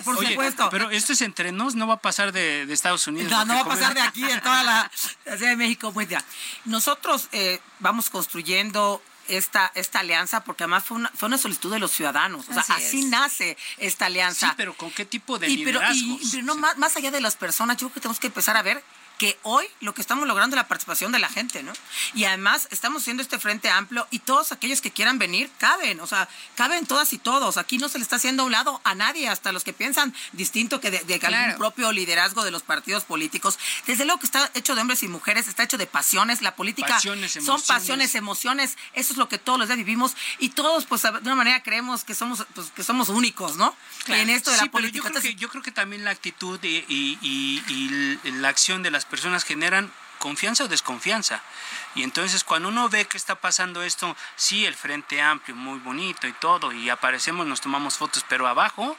Por supuesto. Pero esto es entre nos, no va a pasar de, Estados Unidos. No, no va a pasar de aquí, de toda la, Ciudad de México. Pues ya, nosotros eh, vamos construyendo esta, esta alianza, porque además fue una, fue una solicitud de los ciudadanos. O sea, así, nace esta alianza. Sí, pero ¿con qué tipo de y, pero, y, pero no, más, más allá de las personas, yo creo que tenemos que empezar a ver que hoy lo que estamos logrando es la participación de la gente, ¿no? Y además estamos haciendo este frente amplio y todos aquellos que quieran venir caben, o sea, caben todas y todos. Aquí no se le está haciendo a un lado a nadie, hasta los que piensan distinto que de, algún propio liderazgo de los partidos políticos. Desde luego que está hecho de hombres y mujeres, está hecho de pasiones. La política son pasiones, emociones. Eso es lo que todos los días vivimos y todos, pues, de una manera creemos que somos, pues, que somos únicos, ¿no? En esto de la política. Yo creo, que, yo creo que también la actitud y la acción de las personas generan confianza o desconfianza. Y entonces cuando uno ve que está pasando esto, sí, el frente amplio, muy bonito y todo, y aparecemos, nos tomamos fotos, pero abajo,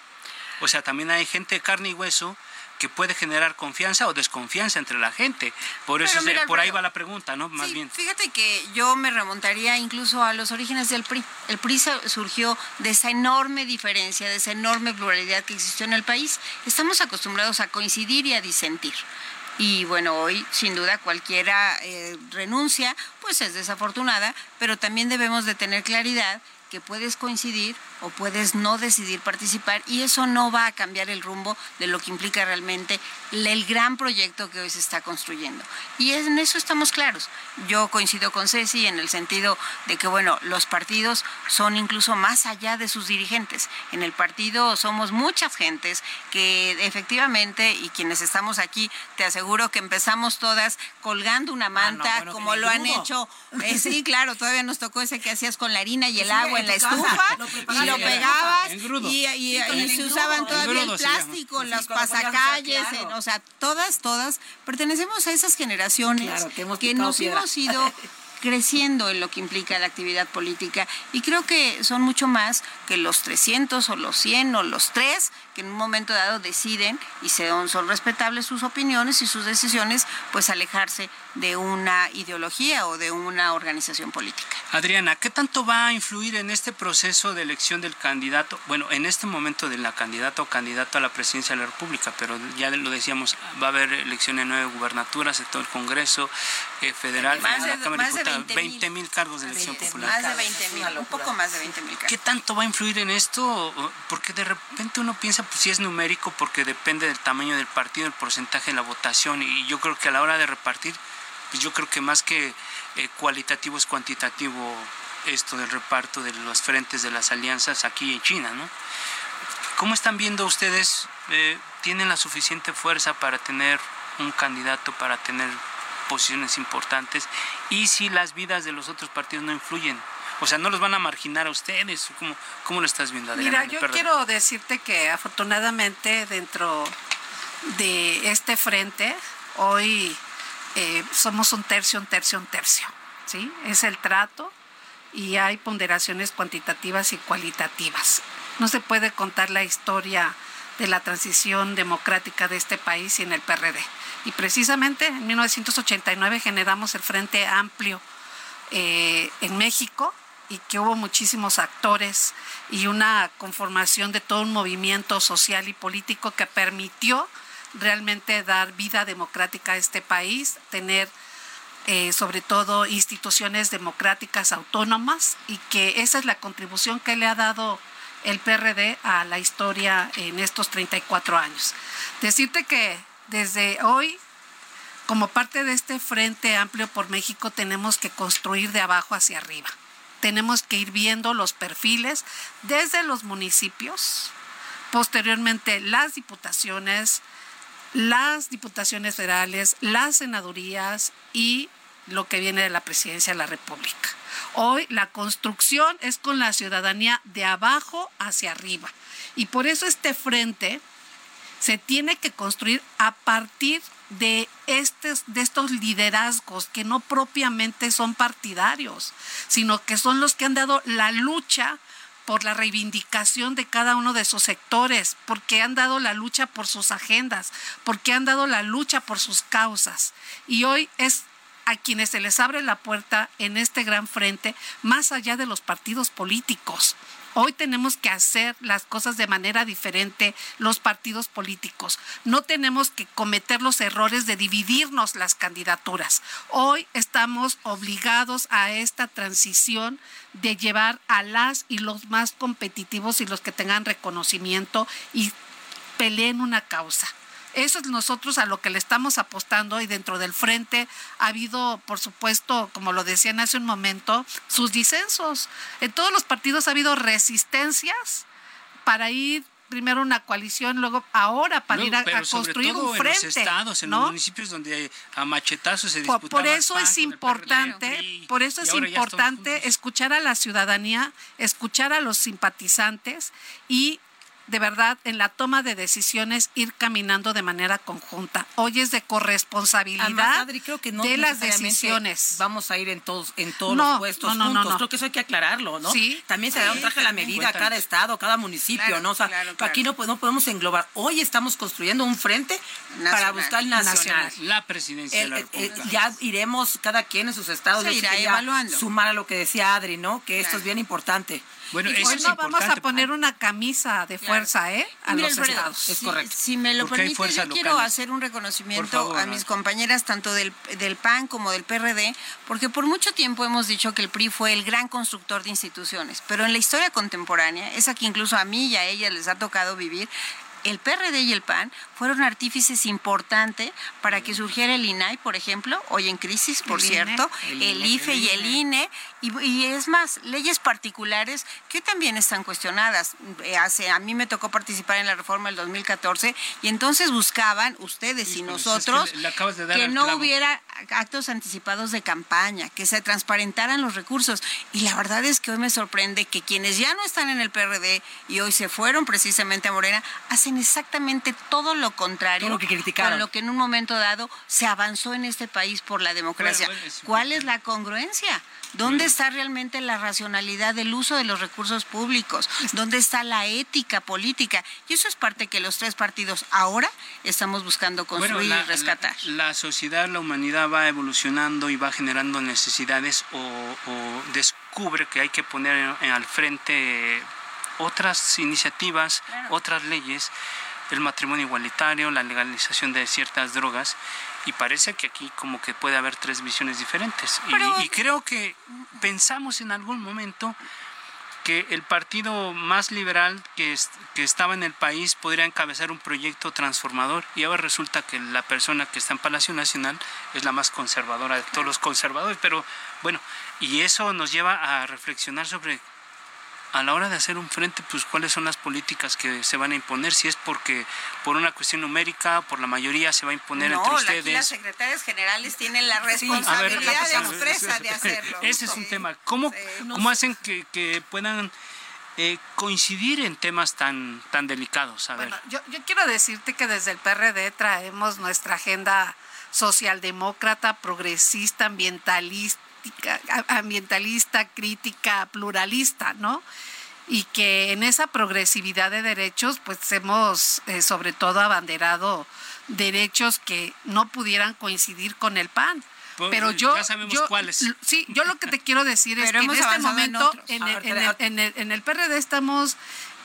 o sea, también hay gente de carne y hueso que puede generar confianza o desconfianza entre la gente. Por eso por ahí va la pregunta, ¿no? Más bien. Fíjate que yo me remontaría incluso a los orígenes del PRI. El PRI surgió de esa enorme diferencia, de esa enorme pluralidad que existió en el país. Estamos acostumbrados a coincidir y a disentir. Y bueno, hoy sin duda cualquiera eh, renuncia, pues es desafortunada, pero también debemos de tener claridad que puedes coincidir o puedes no decidir participar y eso no va a cambiar el rumbo de lo que implica realmente el gran proyecto que hoy se está construyendo. Y en eso estamos claros. Yo coincido con Ceci en el sentido de que, bueno, los partidos son incluso más allá de sus dirigentes. En el partido somos muchas gentes que efectivamente, y quienes estamos aquí, te aseguro que empezamos todas colgando una ah, manta, como lo han hecho. Eh, sí, claro, todavía nos tocó ese que hacías con la harina y el agua en la estufa lo pegabas y, se usaban todavía el plástico, las pasacalles, o sea, todas, todas pertenecemos a esas generaciones que, nos hemos ido (laughs) creciendo en lo que implica la actividad política y creo que son mucho más que los 300 o los 100 o los 3 que en un momento dado deciden y son, son respetables sus opiniones y sus decisiones, pues alejarse de una ideología o de una organización política. Adriana, ¿qué tanto va a influir en este proceso de elección del candidato? Bueno, en este momento de la candidata o candidato a la presidencia de la República, pero ya lo decíamos, va a haber elecciones en nueve gubernaturas, sector Congreso eh, Federal, más de, la Cámara de 20 mil cargos de elección popular. Más de 20 mil, un poco más de 20 mil cargos. ¿Qué tanto va a influir en esto? Porque de repente uno piensa, pues si es numérico, porque depende del tamaño del partido, el porcentaje de la votación, y yo creo que a la hora de repartir, pues yo creo que más que eh, cualitativo es cuantitativo esto del reparto de los frentes de las alianzas aquí en China, ¿no? ¿Cómo están viendo ustedes? Eh, ¿Tienen la suficiente fuerza para tener un candidato, para tener posiciones importantes? Y si las vidas de los otros partidos no influyen, O sea, ¿no los van a marginar a ustedes? ¿Cómo, cómo lo estás viendo, Adriana? Mira, yo quiero decirte que afortunadamente dentro de este frente, hoy eh, somos un tercio, un tercio, un tercio. ¿sí? Es el trato y hay ponderaciones cuantitativas y cualitativas. No se puede contar la historia de la transición democrática de este país sin el PRD. Y precisamente en 1989 generamos el Frente Amplio eh, en México y que hubo muchísimos actores y una conformación de todo un movimiento social y político que permitió realmente dar vida democrática a este país, tener eh, sobre todo instituciones democráticas autónomas y que esa es la contribución que le ha dado el PRD a la historia en estos 34 años. Decirte que desde hoy, como parte de este Frente Amplio por México, tenemos que construir de abajo hacia arriba. Tenemos que ir viendo los perfiles desde los municipios, posteriormente las diputaciones, las diputaciones federales, las senadurías y lo que viene de la presidencia de la República. Hoy la construcción es con la ciudadanía de abajo hacia arriba. Y por eso este frente se tiene que construir a partir de estos, de estos liderazgos que no propiamente son partidarios, sino que son los que han dado la lucha por la reivindicación de cada uno de sus sectores, porque han dado la lucha por sus agendas, porque han dado la lucha por sus causas. Y hoy es a quienes se les abre la puerta en este gran frente, más allá de los partidos políticos. Hoy tenemos que hacer las cosas de manera diferente los partidos políticos. No tenemos que cometer los errores de dividirnos las candidaturas. Hoy estamos obligados a esta transición de llevar a las y los más competitivos y los que tengan reconocimiento y peleen una causa. Eso es nosotros a lo que le estamos apostando y dentro del frente ha habido, por supuesto, como lo decían hace un momento, sus disensos. En todos los partidos ha habido resistencias para ir primero una coalición, luego ahora para ir a, construir un frente. En los estados, en los municipios donde a machetazos se disputaba Por, eso es importante, por eso es importante escuchar a la ciudadanía, escuchar a los simpatizantes y de verdad en la toma de decisiones ir caminando de manera conjunta. Hoy es de corresponsabilidad creo que no de las decisiones. Vamos a ir en todos en todos los puestos no, juntos. creo que eso hay que aclararlo, ¿no? Sí. También se da un traje a la medida a cada estado, cada municipio, ¿no? O sea, aquí no, no, podemos englobar. Hoy estamos construyendo un frente para buscar el nacional. La presidencia de la República. ya iremos cada quien en sus estados. Se irá evaluando. Sumar a lo que decía Adri, ¿no? Que esto es bien importante. Bueno, eso es vamos a poner una camisa de fuerza, ¿eh? A los estados. Es correcto. Si, me lo permite, yo quiero hacer un reconocimiento a mis compañeras tanto del, del PAN como del PRD, porque por mucho tiempo hemos dicho que el PRI fue el gran constructor de instituciones, pero en la historia contemporánea, esa que incluso a mí y a ellas les ha tocado vivir, el PRD y el PAN fueron artífices importantes para que surgiera el INAI, por ejemplo, hoy en crisis, por cierto, el, IFE y el INE, y, es más, leyes particulares que también están cuestionadas. Eh, hace, a mí me tocó participar en la reforma del 2014 y entonces buscaban ustedes y nosotros que, no hubiera actos anticipados de campaña, que se transparentaran los recursos. Y la verdad es que hoy me sorprende que quienes ya no están en el PRD y hoy se fueron precisamente a Morena, hacen exactamente todo lo contrario lo que criticaron. con lo que en un momento dado se avanzó en este país por la democracia. ¿Cuál es la congruencia? ¿Dónde está realmente la racionalidad del uso de los recursos públicos? ¿Dónde está la ética política? Y eso es parte que los tres partidos ahora estamos buscando construir y rescatar. La, sociedad, la humanidad va evolucionando y va generando necesidades o, descubre que hay que poner al frente otras iniciativas, otras leyes, el matrimonio igualitario, la legalización de ciertas drogas y parece que aquí como que puede haber tres visiones diferentes. Y, creo que pensamos en algún momento que el partido más liberal que, que estaba en el país podría encabezar un proyecto transformador. Y ahora resulta que la persona que está en Palacio Nacional es la más conservadora de todos los conservadores, pero bueno, y eso nos lleva a reflexionar sobre a la hora de hacer un frente, pues cuáles son las políticas que se van a imponer, si es porque por una cuestión numérica, por la mayoría se va a imponer entre ustedes. No, las secretarias generales tienen la responsabilidad expresa de hacerlo. (laughs) Ese es un tema. ¿Cómo, ¿cómo hacen que, que puedan eh, coincidir en temas tan, tan delicados? A bueno, yo, yo quiero decirte que desde el PRD traemos nuestra agenda socialdemócrata, progresista, ambientalista, ambientalista, crítica, pluralista, ¿no? Y que en esa progresividad de derechos, pues hemos eh, sobre todo abanderado derechos que no pudieran coincidir con el PAN. Pues, pero yo, ya sabemos yo, cuáles. Sí, yo lo que te quiero decir (laughs) es que en este momento en, en, el, en el PRD estamos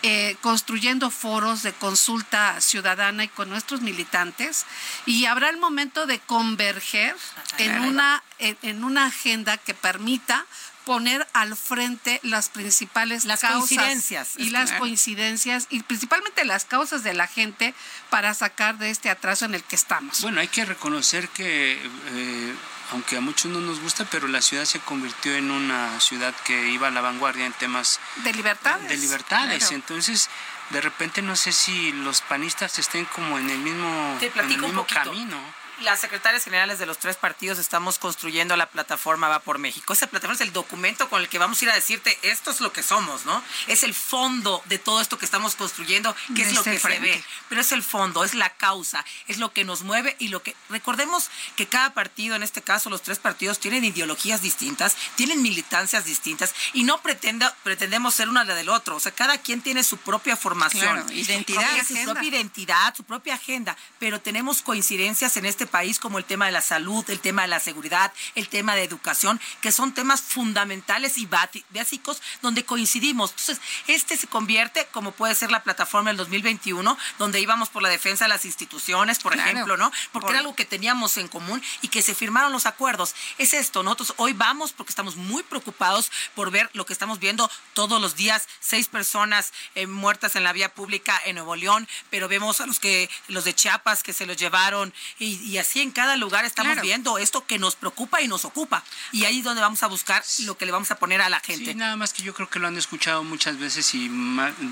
eh, construyendo foros de consulta ciudadana y con nuestros militantes y habrá el momento de converger en una, en, una agenda que permita poner al frente las principales las causas coincidencias y las coincidencias y principalmente las causas de la gente para sacar de este atraso en el que estamos. Bueno, hay que reconocer que eh, aunque a muchos no nos gusta, pero la ciudad se convirtió en una ciudad que iba a la vanguardia en temas de libertades. De libertades. Entonces, de repente no sé si los panistas estén como en el mismo, en el mismo camino las secretarias generales de los tres partidos estamos construyendo la plataforma Va por México. Esa plataforma es el documento con el que vamos a ir a decirte esto es lo que somos, ¿no? Es el fondo de todo esto que estamos construyendo, que es lo que se ve. Pero es el fondo, es la causa, es lo que nos mueve y lo que. Recordemos que cada partido, en este caso los tres partidos, tienen ideologías distintas, tienen militancias distintas y no pretenda, pretendemos ser una la del otro. O sea, cada quien tiene su propia formación, identidad, su propia identidad, su propia agenda, pero tenemos coincidencias en este este país, como el tema de la salud, el tema de la seguridad, el tema de educación, que son temas fundamentales y básicos donde coincidimos. Entonces, este se convierte, como puede ser la plataforma del 2021, donde íbamos por la defensa de las instituciones, por ejemplo, ¿no? Porque era algo que teníamos en común y que se firmaron los acuerdos. Es esto, nosotros hoy vamos porque estamos muy preocupados por ver lo que estamos viendo todos los días, seis personas eh, muertas en la vía pública en Nuevo León, pero vemos a los que los de Chiapas que se los llevaron y y así en cada lugar estamos viendo esto que nos preocupa y nos ocupa. Y ahí es donde vamos a buscar lo que le vamos a poner a la gente. Sí, nada más que yo creo que lo han escuchado muchas veces y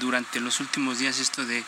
durante los últimos días esto de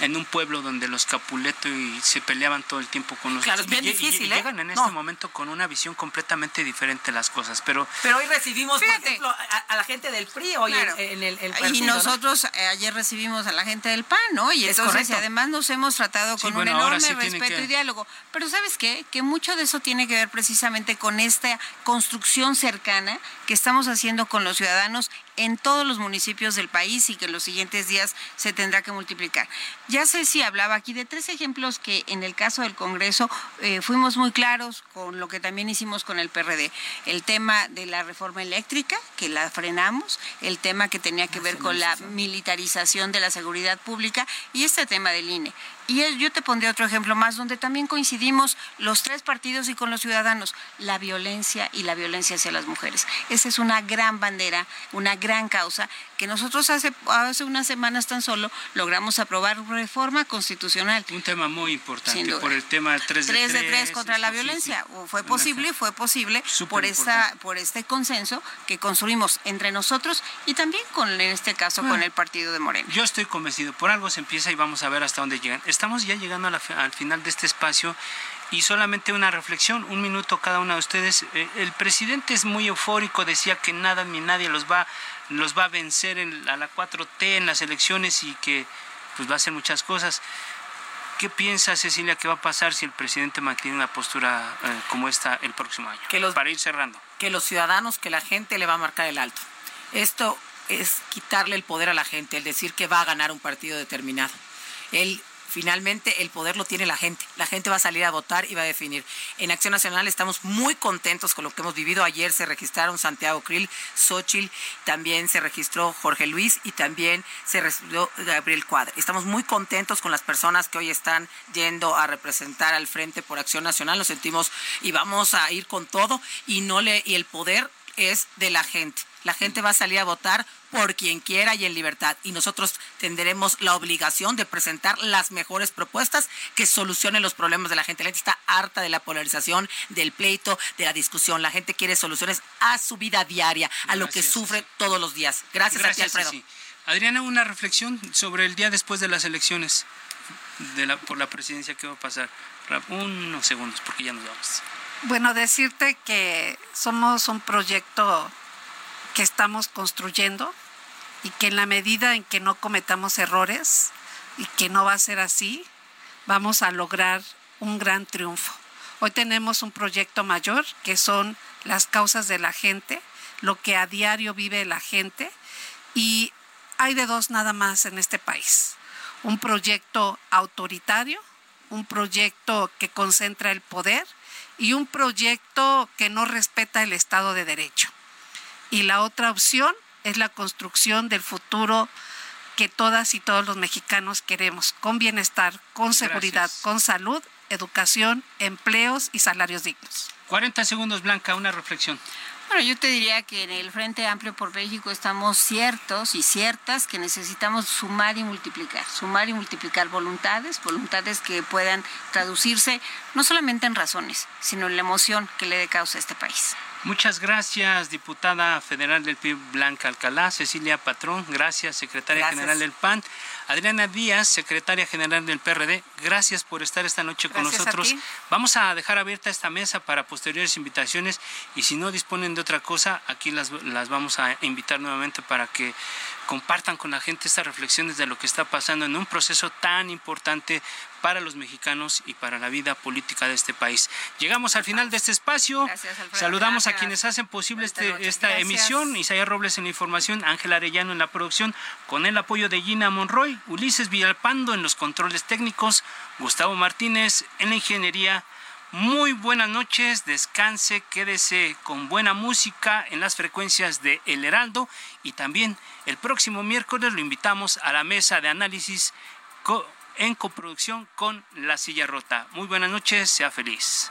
en un pueblo donde los Capuleto y se peleaban todo el tiempo con los Claro, es bien difícil, ¿eh? Llegan en este momento con una visión completamente diferente de las cosas, pero Pero hoy recibimos, por ejemplo, a, la gente del PRI hoy en, el, Y nosotros eh, ayer recibimos a la gente del PAN, ¿no? Y entonces además nos hemos tratado con un enorme respeto y diálogo. Pero ¿sabes qué? Que mucho de eso tiene que ver precisamente con esta construcción cercana que estamos haciendo con los ciudadanos en todos los municipios del país y que en los siguientes días se tendrá que multiplicar. Ya sé si hablaba aquí de tres ejemplos que en el caso del Congreso eh, fuimos muy claros con lo que también hicimos con el PRD. El tema de la reforma eléctrica, que la frenamos, el tema que tenía que ver con la militarización de la seguridad pública y este tema del INE. Y yo te pondré otro ejemplo más, donde también coincidimos los tres partidos y con los ciudadanos, la violencia y la violencia hacia las mujeres. Esa es una gran bandera, una gran causa que nosotros hace, hace unas semanas tan solo logramos aprobar reforma constitucional. Un tema muy importante por el tema 3 de 3. de 3 contra la violencia. Fue posible, fue posible por, esta, por este consenso que construimos entre nosotros y también con, en este caso, con el partido de Morena. Yo estoy convencido, por algo se empieza y vamos a ver hasta dónde llegan. Estamos ya llegando al final de este espacio y solamente una reflexión, un minuto cada uno de ustedes. Eh, el presidente es muy eufórico, decía que nada ni nadie los va los va a vencer a la 4T en las elecciones y que pues va a hacer muchas cosas. ¿Qué piensa Cecilia que va a pasar si el presidente mantiene una postura eh, como esta el próximo año? Que los, Para ir cerrando. Que los ciudadanos, que la gente le va a marcar el alto. Esto es quitarle el poder a la gente, el decir que va a ganar un partido determinado. Él finalmente el poder lo tiene la gente. La gente va a salir a votar y va a definir. En Acción Nacional estamos muy contentos con lo que hemos vivido. Ayer se registraron Santiago Krill, Xochitl, también se registró Jorge Luis y también se registró Gabriel Cuadra. Estamos muy contentos con las personas que hoy están yendo a representar al frente por Acción Nacional. Nos sentimos y vamos a ir con todo y no le y el poder es de la gente. La gente va a salir a votar por quien quiera y en libertad. Y nosotros tendremos la obligación de presentar las mejores propuestas que solucionen los problemas de la gente. La gente está harta de la polarización, del pleito, de la discusión. La gente quiere soluciones a su vida diaria, a lo que sufre todos los días. Gracias, a ti, Alfredo. Adriana, una reflexión sobre el día después de las elecciones de la, por la presidencia que va a pasar. Unos segundos, porque ya nos vamos. Bueno, decirte que somos un proyecto que estamos construyendo y que en la medida en que no cometamos errores y que no va a ser así, vamos a lograr un gran triunfo. Hoy tenemos un proyecto mayor que son las causas de la gente, lo que a diario vive la gente y hay de dos nada más en este país. Un proyecto autoritario, un proyecto que concentra el poder y un proyecto que no respeta el Estado de Derecho. Y la otra opción es la construcción del futuro que todas y todos los mexicanos queremos, con bienestar, con seguridad, con salud, educación, empleos y salarios dignos. 40 segundos, Blanca, una reflexión. Bueno, yo te diría que en el Frente Amplio por México estamos ciertos y ciertas que necesitamos sumar y multiplicar, sumar y multiplicar voluntades, voluntades que puedan traducirse no solamente en razones, sino en la emoción que le dé causa a este país. Muchas gracias, diputada federal del PIB Blanca Alcalá, Cecilia Patrón, gracias, secretaria general del PAN, Adriana Díaz, secretaria general del PRD, gracias por estar esta noche con nosotros. Vamos a dejar abierta esta mesa para posteriores invitaciones y si no disponen de otra cosa, aquí las, las vamos a invitar nuevamente para que compartan con la gente estas reflexiones de lo que está pasando en un proceso tan importante para los mexicanos y para la vida política de este país. Llegamos al final de este espacio. Saludamos a quienes hacen posible este, esta emisión. Isaías Robles en la información, Ángel Arellano en la producción, con el apoyo de Gina Monroy, Ulises Villalpando en los controles técnicos, Gustavo Martínez en la ingeniería. Muy buenas noches, descanse, quédese con buena música en las frecuencias de El Heraldo y también el próximo miércoles lo invitamos a la mesa de análisis en coproducción con La Silla Rota. Muy buenas noches, sea feliz.